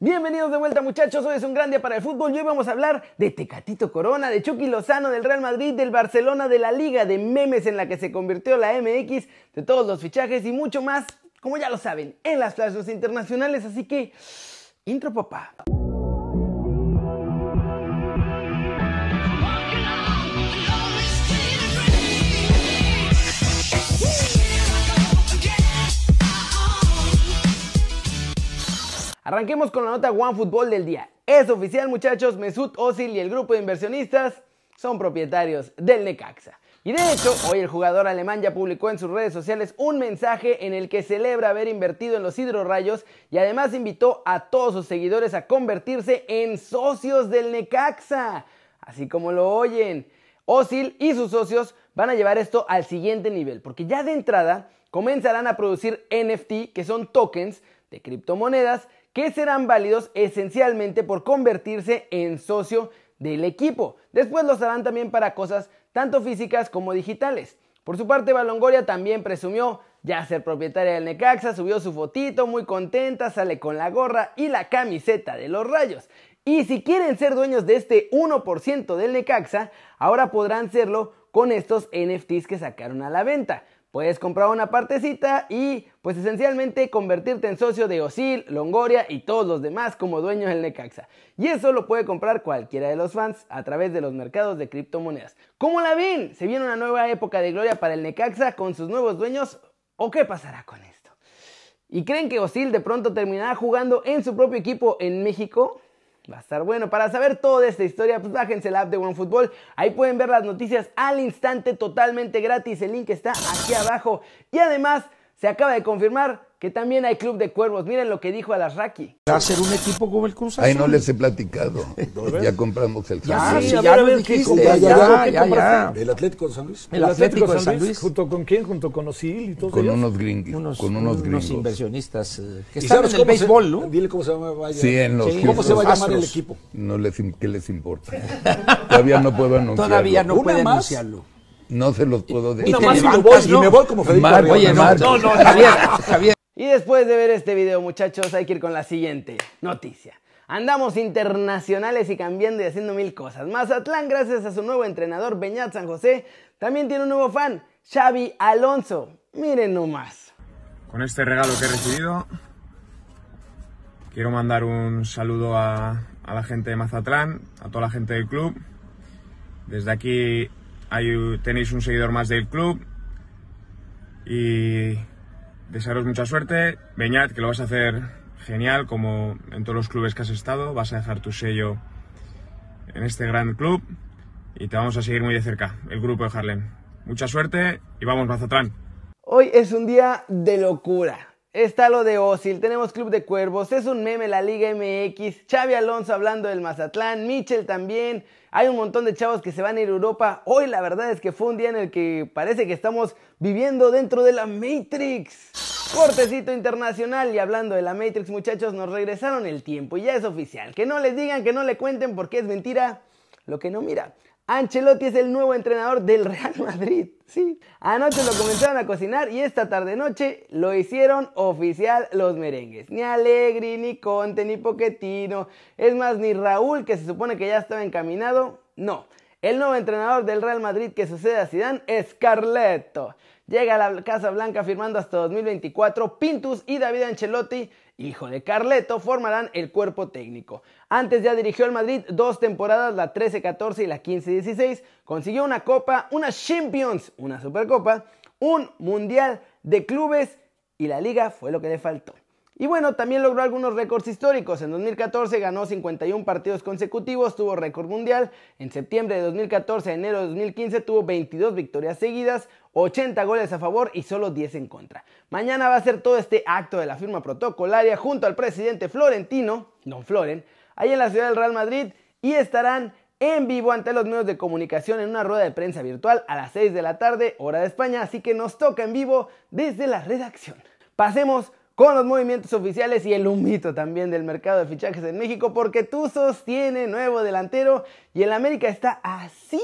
Bienvenidos de vuelta muchachos, hoy es un gran día para el fútbol y hoy vamos a hablar de Tecatito Corona, de Chucky Lozano, del Real Madrid, del Barcelona, de la liga de memes en la que se convirtió la MX, de todos los fichajes y mucho más, como ya lo saben, en las plazas internacionales, así que, intro papá. Arranquemos con la nota One Fútbol del día. Es oficial muchachos, Mesut Özil y el grupo de inversionistas son propietarios del Necaxa. Y de hecho, hoy el jugador alemán ya publicó en sus redes sociales un mensaje en el que celebra haber invertido en los hidrorrayos y además invitó a todos sus seguidores a convertirse en socios del Necaxa. Así como lo oyen. Özil y sus socios van a llevar esto al siguiente nivel, porque ya de entrada comenzarán a producir NFT, que son tokens de criptomonedas, que serán válidos esencialmente por convertirse en socio del equipo. Después los harán también para cosas tanto físicas como digitales. Por su parte, Balongoria también presumió ya ser propietaria del Necaxa, subió su fotito muy contenta, sale con la gorra y la camiseta de los rayos. Y si quieren ser dueños de este 1% del Necaxa, ahora podrán serlo con estos NFTs que sacaron a la venta. Puedes comprar una partecita y pues esencialmente convertirte en socio de Osil, Longoria y todos los demás como dueños del Necaxa. Y eso lo puede comprar cualquiera de los fans a través de los mercados de criptomonedas. ¿Cómo la ven? ¿Se viene una nueva época de gloria para el Necaxa con sus nuevos dueños? ¿O qué pasará con esto? ¿Y creen que Osil de pronto terminará jugando en su propio equipo en México? Va a estar bueno. Para saber toda esta historia, pues bájense la app de OneFootball. Ahí pueden ver las noticias al instante totalmente gratis. El link está aquí abajo. Y además, se acaba de confirmar que también hay Club de Cuervos. Miren lo que dijo Alasraki. ¿Va a ser un equipo como el Cruz Azul? Ay, no les he platicado. ya compramos el Ya, sí, ya lo dijiste. Ya, ya, ya, ya. ¿El Atlético de San Luis? El Atlético de San Luis. ¿Junto con quién? ¿Junto con Osil y todos Con ellos? unos gringos. Unos, con unos unos gringos. inversionistas eh, que ¿Y están en el se- béisbol, ¿no? Dile cómo se llama. vaya. Sí, en los Sí, ¿Cómo se va a Los llamar el equipo? No les, ¿Qué les importa? Todavía no puedo anunciarlo. Todavía no ¿Una puede más? anunciarlo. No se los puedo decir. Una te más y me levantas, voy, ¿no? y me voy como Federico Mar- Arriola. Oye, no, Marcos. no, no, Javier, Javier. Y después de ver este video, muchachos, hay que ir con la siguiente noticia. Andamos internacionales y cambiando y haciendo mil cosas. Mazatlán, gracias a su nuevo entrenador Beñat San José, también tiene un nuevo fan, Xavi Alonso. Miren nomás. Con este regalo que he recibido, quiero mandar un saludo a, a la gente de Mazatlán, a toda la gente del club. Desde aquí hay- tenéis un seguidor más del club y desearos mucha suerte. Beñat, que lo vas a hacer genial, como en todos los clubes que has estado. Vas a dejar tu sello en este gran club y te vamos a seguir muy de cerca, el grupo de Harlem. Mucha suerte y vamos Mazatlán. Hoy es un día de locura. Está lo de Osil, tenemos Club de Cuervos, es un meme la Liga MX, Xavi Alonso hablando del Mazatlán, Michel también, hay un montón de chavos que se van a ir a Europa. Hoy la verdad es que fue un día en el que parece que estamos viviendo dentro de la Matrix. Cortecito internacional y hablando de la Matrix muchachos, nos regresaron el tiempo y ya es oficial. Que no les digan, que no le cuenten porque es mentira lo que no mira. Ancelotti es el nuevo entrenador del Real Madrid. Sí, anoche lo comenzaron a cocinar y esta tarde noche lo hicieron oficial los merengues. Ni Allegri, ni Conte, ni Pochettino, es más ni Raúl que se supone que ya estaba encaminado. No, el nuevo entrenador del Real Madrid que sucede a Zidane es Carleto. Llega a la Casa Blanca firmando hasta 2024. Pintus y David Ancelotti, hijo de Carleto, formarán el cuerpo técnico. Antes ya dirigió al Madrid dos temporadas, la 13-14 y la 15-16. Consiguió una copa, una Champions, una Supercopa, un Mundial de Clubes y la liga fue lo que le faltó. Y bueno, también logró algunos récords históricos. En 2014 ganó 51 partidos consecutivos, tuvo récord mundial. En septiembre de 2014 a enero de 2015 tuvo 22 victorias seguidas, 80 goles a favor y solo 10 en contra. Mañana va a ser todo este acto de la firma protocolaria junto al presidente Florentino, Don Floren, ahí en la ciudad del Real Madrid y estarán en vivo ante los medios de comunicación en una rueda de prensa virtual a las 6 de la tarde, hora de España, así que nos toca en vivo desde la redacción. Pasemos con los movimientos oficiales y el humito también del mercado de fichajes en México, porque Tuzos tiene nuevo delantero y el América está así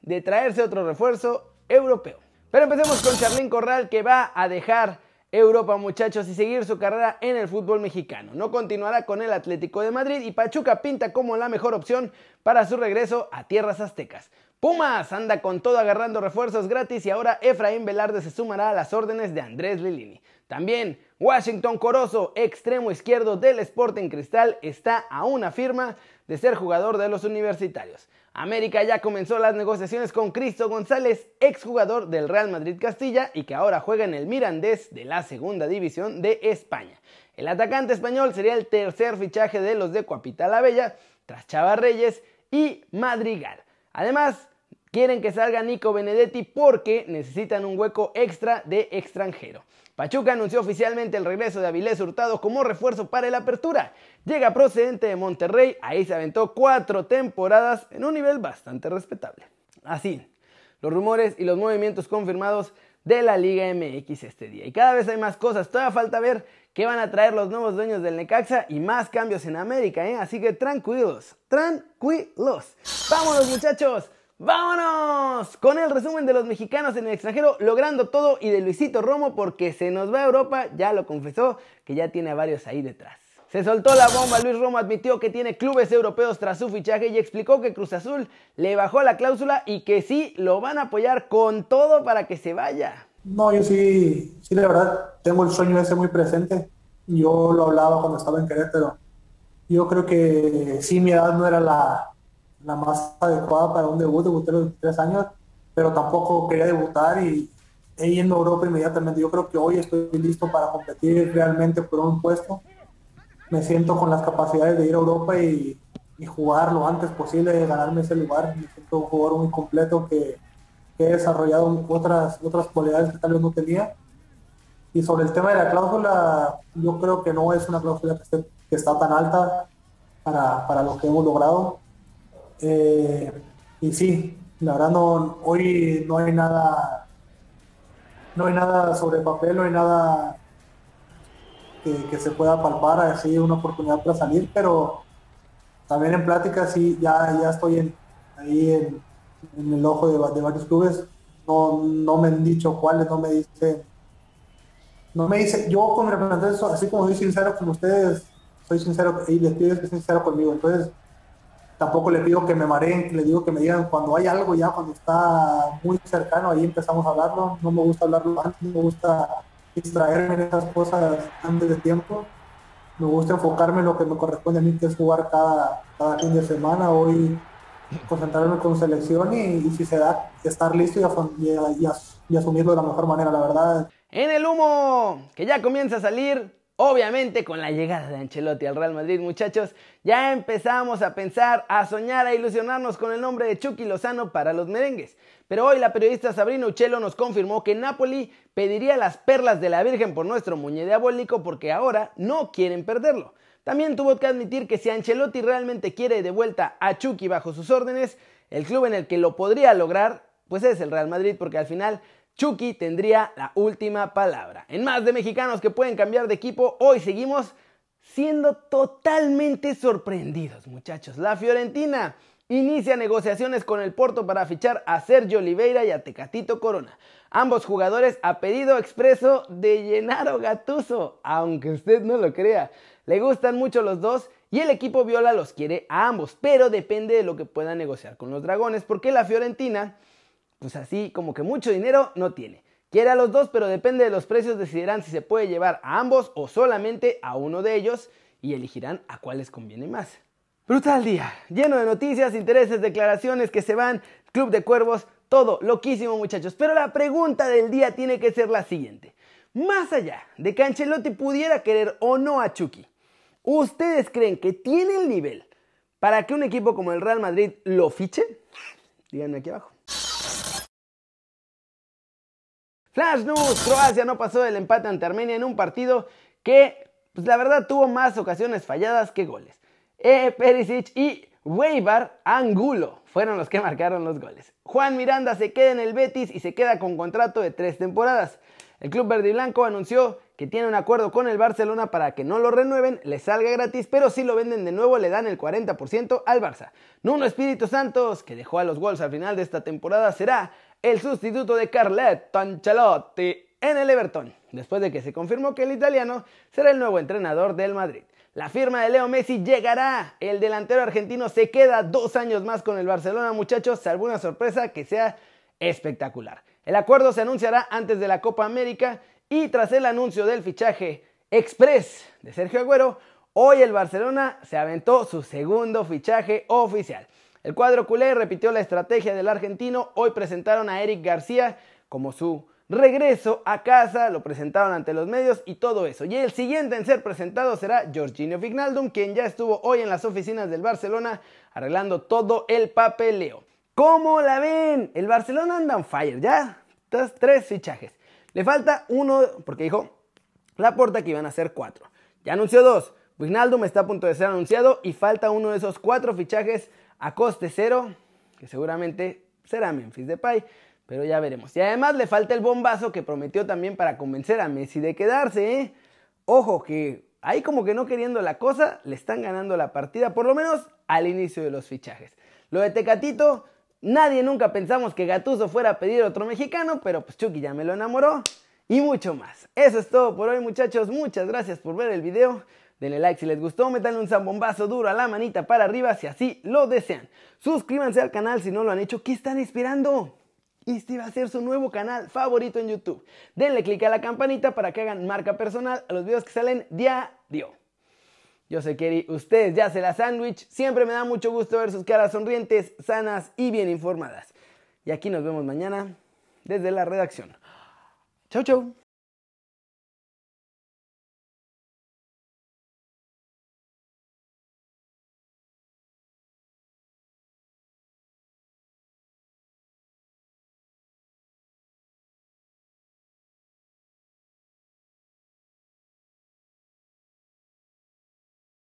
de traerse otro refuerzo europeo. Pero empecemos con Charlín Corral que va a dejar Europa, muchachos, y seguir su carrera en el fútbol mexicano. No continuará con el Atlético de Madrid y Pachuca pinta como la mejor opción para su regreso a tierras aztecas. Pumas anda con todo agarrando refuerzos gratis y ahora Efraín Velarde se sumará a las órdenes de Andrés Lilini. También Washington Corozo, extremo izquierdo del Sporting Cristal, está a una firma de ser jugador de los universitarios. América ya comenzó las negociaciones con Cristo González, exjugador del Real Madrid Castilla y que ahora juega en el Mirandés de la segunda división de España. El atacante español sería el tercer fichaje de los de Coapita la Bella, tras Chava Reyes y Madrigal. Además, quieren que salga Nico Benedetti porque necesitan un hueco extra de extranjero. Pachuca anunció oficialmente el regreso de Avilés Hurtado como refuerzo para el Apertura. Llega procedente de Monterrey, ahí se aventó cuatro temporadas en un nivel bastante respetable. Así, los rumores y los movimientos confirmados de la Liga MX este día. Y cada vez hay más cosas, todavía falta ver qué van a traer los nuevos dueños del Necaxa y más cambios en América, ¿eh? así que tranquilos, tranquilos. Vámonos muchachos, ¡Vámonos! Con el resumen de los mexicanos en el extranjero logrando todo y de Luisito Romo porque se nos va a Europa, ya lo confesó, que ya tiene a varios ahí detrás. Se soltó la bomba, Luis Romo admitió que tiene clubes europeos tras su fichaje y explicó que Cruz Azul le bajó la cláusula y que sí lo van a apoyar con todo para que se vaya. No, yo sí, sí, la verdad, tengo el sueño ese muy presente. Yo lo hablaba cuando estaba en Querétaro. Yo creo que sí, mi edad no era la, la más adecuada para un debut, debuté a los 23 años, pero tampoco quería debutar y he yendo a Europa inmediatamente. Yo creo que hoy estoy listo para competir realmente por un puesto. Me siento con las capacidades de ir a Europa y, jugar lo antes posible, ganarme ese lugar. Me siento un jugador muy completo que, he desarrollado otras, otras cualidades que tal vez no tenía. Y sobre el tema de la cláusula, yo creo que no es una cláusula que, que está tan alta para, para lo que hemos logrado eh, y sí, la verdad no, hoy no hay nada, no hay nada sobre papel, no hay nada que, se pueda palpar, así una oportunidad para salir, pero también en plática sí, ya, ya estoy ahí en, el ojo de, varios clubes, no, no me han dicho cuáles, no me dicen, no me dice, yo con mi representante, así como soy sincero con ustedes, soy sincero y les pido que sean sinceros conmigo, entonces tampoco le pido que me mareen, le digo que me digan cuando hay algo ya, cuando está muy cercano, ahí empezamos a hablarlo. No me gusta hablarlo antes, no me gusta distraerme en esas cosas antes de tiempo. Me gusta enfocarme en lo que me corresponde a mí, que es jugar cada, cada fin de semana. Hoy concentrarme con selección y, si se da, estar listo y, y asumirlo de la mejor manera, la verdad. En el humo, que ya comienza a salir, Obviamente con la llegada de Ancelotti al Real Madrid, muchachos, ya empezamos a pensar, a soñar, a ilusionarnos con el nombre de Chucky Lozano para los merengues. Pero hoy la periodista Sabrina Uccello nos confirmó que Napoli pediría las perlas de la Virgen por nuestro muñe diabólico porque ahora no quieren perderlo. También tuvo que admitir que si Ancelotti realmente quiere de vuelta a Chucky bajo sus órdenes, el club en el que lo podría lograr, pues es el Real Madrid porque al final Chucky tendría la última palabra. En más de mexicanos que pueden cambiar de equipo, hoy seguimos siendo totalmente sorprendidos, muchachos. La Fiorentina inicia negociaciones con el Porto para fichar a Sergio Oliveira y a Tecatito Corona. Ambos jugadores a pedido expreso de Gennaro Gattuso, aunque usted no lo crea. Le gustan mucho los dos y el equipo Viola los quiere a ambos, pero depende de lo que pueda negociar con los Dragones, porque la Fiorentina pues así como que mucho dinero no tiene. Quiere a los dos, pero depende de los precios decidirán si se puede llevar a ambos o solamente a uno de ellos y elegirán a cuál les conviene más. Brutal día, lleno de noticias, intereses, declaraciones que se van, Club de Cuervos, todo loquísimo muchachos. Pero la pregunta del día tiene que ser la siguiente. Más allá de que Ancelotti pudiera querer o no a Chucky, ¿ustedes creen que tiene el nivel para que un equipo como el Real Madrid lo fiche? Díganme aquí abajo. Flash News, Croacia no pasó del empate ante Armenia en un partido que, pues la verdad, tuvo más ocasiones falladas que goles. E. Perisic y Weibar Angulo fueron los que marcaron los goles. Juan Miranda se queda en el Betis y se queda con contrato de tres temporadas. El club verde y blanco anunció que tiene un acuerdo con el Barcelona para que no lo renueven, le salga gratis, pero si lo venden de nuevo le dan el 40% al Barça. Nuno Espíritu Santos, que dejó a los Wolves al final de esta temporada, será el sustituto de Carlet Ancelotti en el Everton, después de que se confirmó que el italiano será el nuevo entrenador del Madrid. La firma de Leo Messi llegará. El delantero argentino se queda dos años más con el Barcelona, muchachos, salvo una sorpresa que sea espectacular. El acuerdo se anunciará antes de la Copa América y tras el anuncio del fichaje express de Sergio Agüero, hoy el Barcelona se aventó su segundo fichaje oficial. El cuadro culé repitió la estrategia del argentino, hoy presentaron a Eric García como su regreso a casa, lo presentaron ante los medios y todo eso. Y el siguiente en ser presentado será Jorginho Fignaldum, quien ya estuvo hoy en las oficinas del Barcelona arreglando todo el papeleo. ¿Cómo la ven? El Barcelona anda on fire, ya. Tres fichajes. Le falta uno, porque dijo la puerta que iban a ser cuatro. Ya anunció dos. Wijnaldum está a punto de ser anunciado y falta uno de esos cuatro fichajes a coste cero, que seguramente será Memphis Depay, pero ya veremos. Y además le falta el bombazo que prometió también para convencer a Messi de quedarse, ¿eh? Ojo que ahí como que no queriendo la cosa, le están ganando la partida, por lo menos al inicio de los fichajes. Lo de Tecatito, Nadie nunca pensamos que Gatuso fuera a pedir otro mexicano, pero pues Chucky ya me lo enamoró y mucho más. Eso es todo por hoy muchachos, muchas gracias por ver el video. Denle like si les gustó, metanle un zambombazo duro a la manita para arriba si así lo desean. Suscríbanse al canal si no lo han hecho, ¿qué están esperando? Este va a ser su nuevo canal favorito en YouTube. Denle click a la campanita para que hagan marca personal a los videos que salen diario. Yo sé que ustedes ya se la sándwich. Siempre me da mucho gusto ver sus caras sonrientes, sanas y bien informadas. Y aquí nos vemos mañana desde la redacción. Chau, chau.